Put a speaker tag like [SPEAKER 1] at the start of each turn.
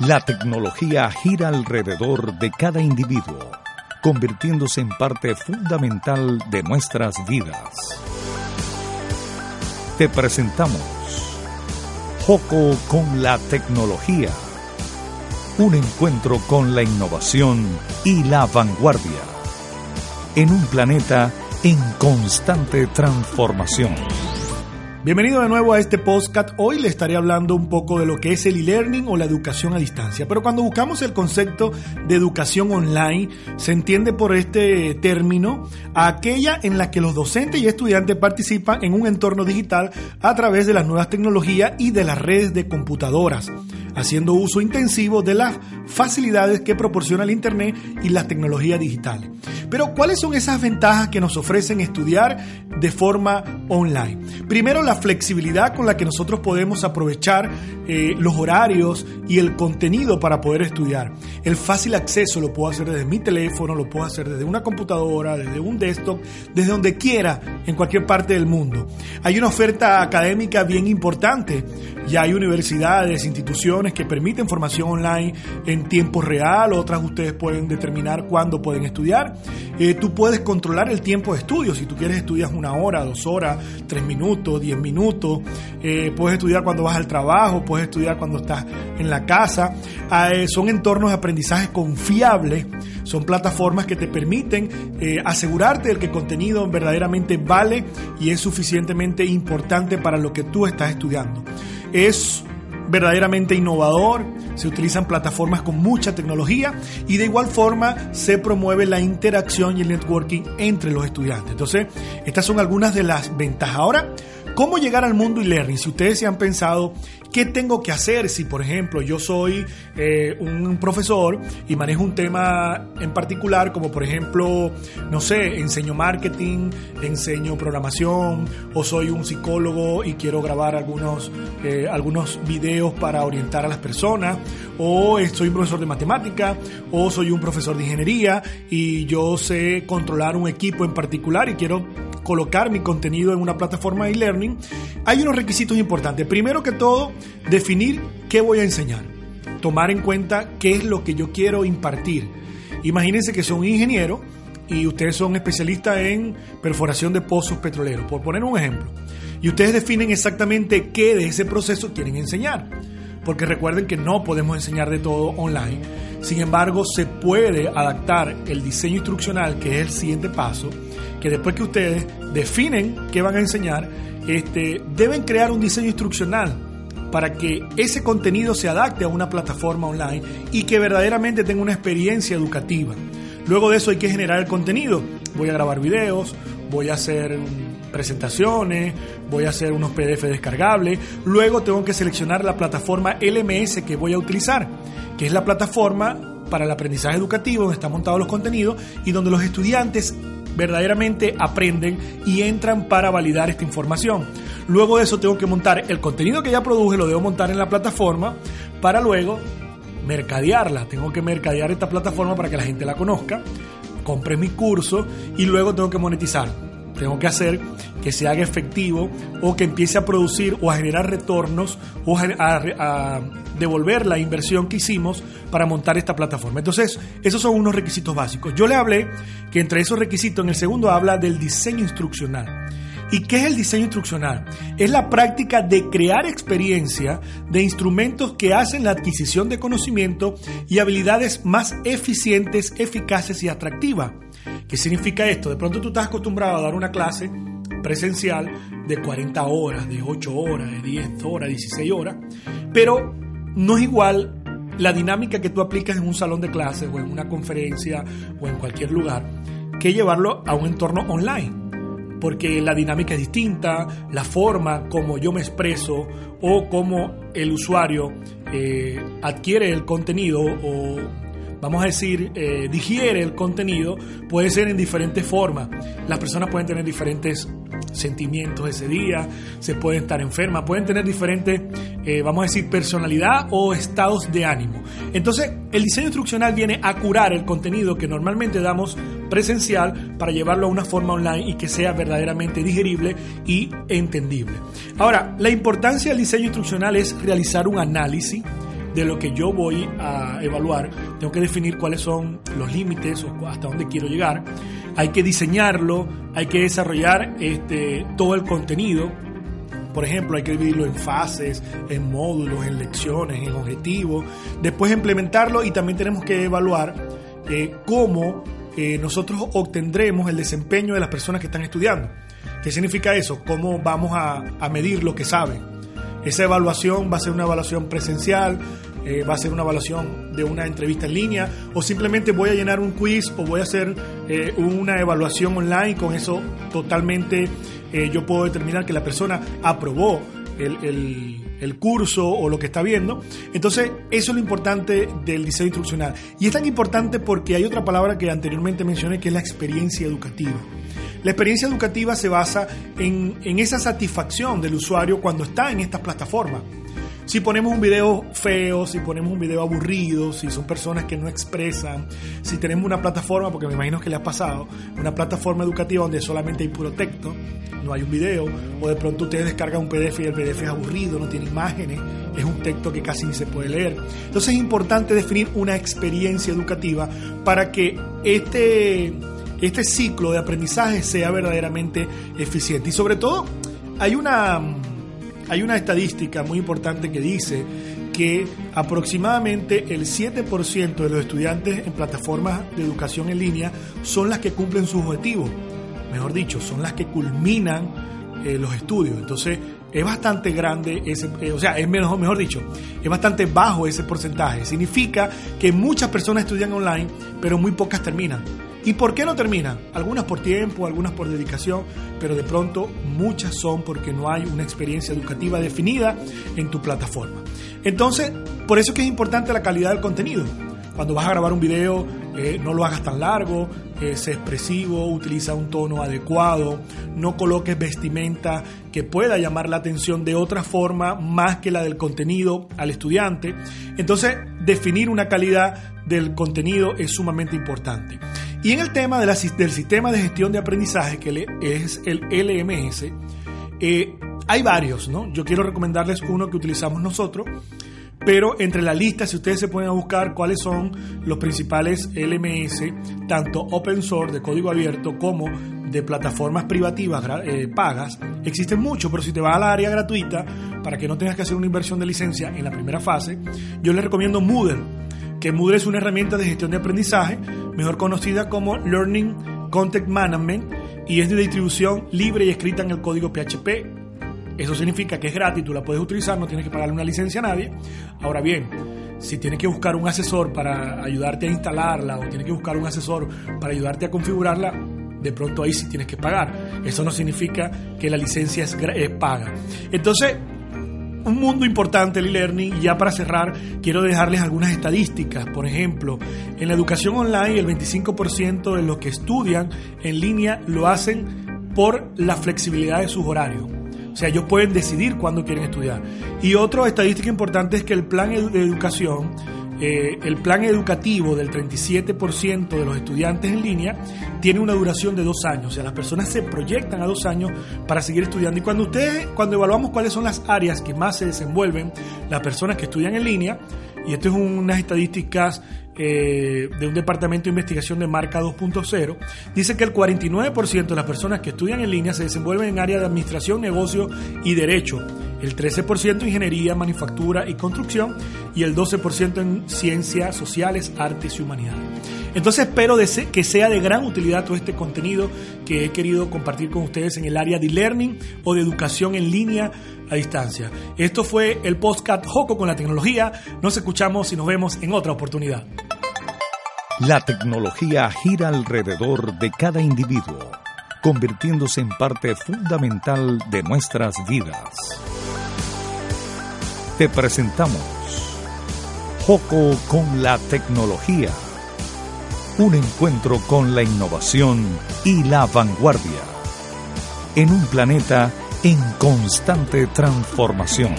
[SPEAKER 1] La tecnología gira alrededor de cada individuo, convirtiéndose en parte fundamental de nuestras vidas. Te presentamos Joco con la tecnología. Un encuentro con la innovación y la vanguardia. En un planeta en constante transformación.
[SPEAKER 2] Bienvenido de nuevo a este podcast. Hoy le estaré hablando un poco de lo que es el e-learning o la educación a distancia. Pero cuando buscamos el concepto de educación online, se entiende por este término aquella en la que los docentes y estudiantes participan en un entorno digital a través de las nuevas tecnologías y de las redes de computadoras haciendo uso intensivo de las facilidades que proporciona el Internet y las tecnologías digitales. Pero ¿cuáles son esas ventajas que nos ofrecen estudiar de forma online? Primero, la flexibilidad con la que nosotros podemos aprovechar eh, los horarios y el contenido para poder estudiar. El fácil acceso lo puedo hacer desde mi teléfono, lo puedo hacer desde una computadora, desde un desktop, desde donde quiera, en cualquier parte del mundo. Hay una oferta académica bien importante. Ya hay universidades, instituciones que permiten formación online en tiempo real, otras ustedes pueden determinar cuándo pueden estudiar. Eh, tú puedes controlar el tiempo de estudio, si tú quieres estudias una hora, dos horas, tres minutos, diez minutos, eh, puedes estudiar cuando vas al trabajo, puedes estudiar cuando estás en la casa. Ah, eh, son entornos de aprendizaje confiables, son plataformas que te permiten asegurarte de que el contenido verdaderamente vale y es suficientemente importante para lo que tú estás estudiando. Es verdaderamente innovador, se utilizan plataformas con mucha tecnología y de igual forma se promueve la interacción y el networking entre los estudiantes. Entonces, estas son algunas de las ventajas. Ahora, ¿cómo llegar al mundo e-learning? Si ustedes se han pensado ¿Qué tengo que hacer si, por ejemplo, yo soy eh, un profesor y manejo un tema en particular, como por ejemplo, no sé, enseño marketing, enseño programación, o soy un psicólogo y quiero grabar algunos, eh, algunos videos para orientar a las personas, o soy un profesor de matemática, o soy un profesor de ingeniería y yo sé controlar un equipo en particular y quiero colocar mi contenido en una plataforma de e-learning, hay unos requisitos importantes. Primero que todo, definir qué voy a enseñar, tomar en cuenta qué es lo que yo quiero impartir. Imagínense que son ingeniero y ustedes son especialistas en perforación de pozos petroleros, por poner un ejemplo. Y ustedes definen exactamente qué de ese proceso quieren enseñar. Porque recuerden que no podemos enseñar de todo online. Sin embargo, se puede adaptar el diseño instruccional, que es el siguiente paso, que después que ustedes definen qué van a enseñar, este, deben crear un diseño instruccional para que ese contenido se adapte a una plataforma online y que verdaderamente tenga una experiencia educativa. Luego de eso hay que generar el contenido. Voy a grabar videos, voy a hacer presentaciones, voy a hacer unos PDF descargables. Luego tengo que seleccionar la plataforma LMS que voy a utilizar, que es la plataforma para el aprendizaje educativo donde están montados los contenidos y donde los estudiantes verdaderamente aprenden y entran para validar esta información. Luego de eso tengo que montar el contenido que ya produje, lo debo montar en la plataforma para luego mercadearla. Tengo que mercadear esta plataforma para que la gente la conozca, compre mi curso y luego tengo que monetizar. Tengo que hacer que se haga efectivo o que empiece a producir o a generar retornos o a, devolver la inversión que hicimos para montar esta plataforma. Entonces, esos son unos requisitos básicos. Yo le hablé que entre esos requisitos, en el segundo habla del diseño instruccional. ¿Y qué es el diseño instruccional? Es la práctica de crear experiencia de instrumentos que hacen la adquisición de conocimiento y habilidades más eficientes, eficaces y atractivas. ¿Qué significa esto? De pronto tú estás acostumbrado a dar una clase presencial de 40 horas, de 8 horas, de 10 horas, 16 horas, pero no es igual la dinámica que tú aplicas en un salón de clases o en una conferencia o en cualquier lugar que llevarlo a un entorno online. Porque la dinámica es distinta, la forma como yo me expreso o como el usuario eh, adquiere el contenido o vamos a decir, eh, digiere el contenido, puede ser en diferentes formas. Las personas pueden tener diferentes sentimientos ese día, se pueden estar enfermas, pueden tener diferentes, eh, vamos a decir, personalidad o estados de ánimo. Entonces, el diseño instruccional viene a curar el contenido que normalmente damos presencial para llevarlo a una forma online y que sea verdaderamente digerible y entendible. Ahora, la importancia del diseño instruccional es realizar un análisis de lo que yo voy a evaluar, tengo que definir cuáles son los límites o hasta dónde quiero llegar. Hay que diseñarlo, hay que desarrollar este, todo el contenido. Por ejemplo, hay que dividirlo en fases, en módulos, en lecciones, en objetivos. Después implementarlo y también tenemos que evaluar eh, cómo eh, nosotros obtendremos el desempeño de las personas que están estudiando. ¿Qué significa eso? ¿Cómo vamos a, a medir lo que saben? Esa evaluación va a ser una evaluación presencial, eh, va a ser una evaluación de una entrevista en línea o simplemente voy a llenar un quiz o voy a hacer eh, una evaluación online. Con eso totalmente eh, yo puedo determinar que la persona aprobó el, el, curso o lo que está viendo. Entonces, eso es lo importante del diseño instruccional. Y es tan importante porque hay otra palabra que anteriormente mencioné que es la experiencia educativa. La experiencia educativa se basa en, esa satisfacción del usuario cuando está en estas plataformas. Si ponemos un video feo, si ponemos un video aburrido, si son personas que no expresan, si tenemos una plataforma, porque me imagino que le ha pasado, una plataforma educativa donde solamente hay puro texto, no hay un video, o de pronto ustedes descargan un PDF y el PDF es aburrido, no tiene imágenes, es un texto que casi ni se puede leer. Entonces es importante definir una experiencia educativa para que este este ciclo de aprendizaje sea verdaderamente eficiente. Y sobre todo, hay una, hay una estadística muy importante que dice que aproximadamente el 7% de los estudiantes en plataformas de educación en línea son las que cumplen sus objetivos. Mejor dicho, son las que culminan eh, los estudios. Entonces, es bastante grande ese, eh, o sea, es mejor, mejor dicho, es bastante bajo ese porcentaje. Significa que muchas personas estudian online, pero muy pocas terminan. ¿Y por qué no terminan? Algunas por tiempo, algunas por dedicación, pero de pronto muchas son porque no hay una experiencia educativa definida en tu plataforma. Entonces, por eso es que es importante la calidad del contenido. Cuando vas a grabar un video, eh, no lo hagas tan largo, eh, sé expresivo, utiliza un tono adecuado, no coloques vestimenta que pueda llamar la atención de otra forma más que la del contenido al estudiante. Entonces, definir una calidad del contenido es sumamente importante. Y en el tema de del sistema de gestión de aprendizaje, que es el LMS, eh, hay varios, ¿no? Yo quiero recomendarles uno que utilizamos nosotros, pero entre la lista, si ustedes se pueden buscar cuáles son los principales LMS, tanto open source de código abierto como de plataformas privativas eh, pagas, existen muchos, pero si te vas al área gratuita, para que no tengas que hacer una inversión de licencia en la primera fase, yo les recomiendo Moodle, que Moodle es una herramienta de gestión de aprendizaje, mejor conocida como Learning Content Management, y es de distribución libre y escrita en el código PHP eso significa que es gratis, tú la puedes utilizar, no tienes que pagarle una licencia a nadie. Ahora bien, si tienes que buscar un asesor para ayudarte a instalarla o tienes que buscar un asesor para ayudarte a configurarla, de pronto ahí sí tienes que pagar. Eso no significa que la licencia es, paga. Entonces, un mundo importante el e-learning. Y ya para cerrar, quiero dejarles algunas estadísticas. Por ejemplo, en la educación online, el 25% de los que estudian en línea lo hacen por la flexibilidad de sus horarios. O sea, ellos pueden decidir cuándo quieren estudiar. Y otra estadística importante es que el plan de educación, eh, el plan educativo del 37% de los estudiantes en línea tiene una duración de dos años. O sea, las personas se proyectan a dos años para seguir estudiando. Y cuando ustedes, cuando evaluamos cuáles son las áreas que más se desenvuelven las personas que estudian en línea, y esto es unas estadísticas eh, de un departamento de investigación de marca 2.0, dice que el 49% de las personas que estudian en línea se desenvuelven en áreas de administración, negocio y derecho, el 13% en ingeniería, manufactura y construcción y el 12% en ciencias sociales, artes y humanidades. Entonces espero que sea de gran utilidad todo este contenido que he querido compartir con ustedes en el área de learning o de educación en línea a distancia. Esto fue el podcast Joco con la tecnología. Nos escuchamos y nos vemos en otra oportunidad.
[SPEAKER 1] La tecnología gira alrededor de cada individuo, convirtiéndose en parte fundamental de nuestras vidas. Te presentamos Joco con la tecnología. Un encuentro con la innovación y la vanguardia. En un planeta en constante transformación.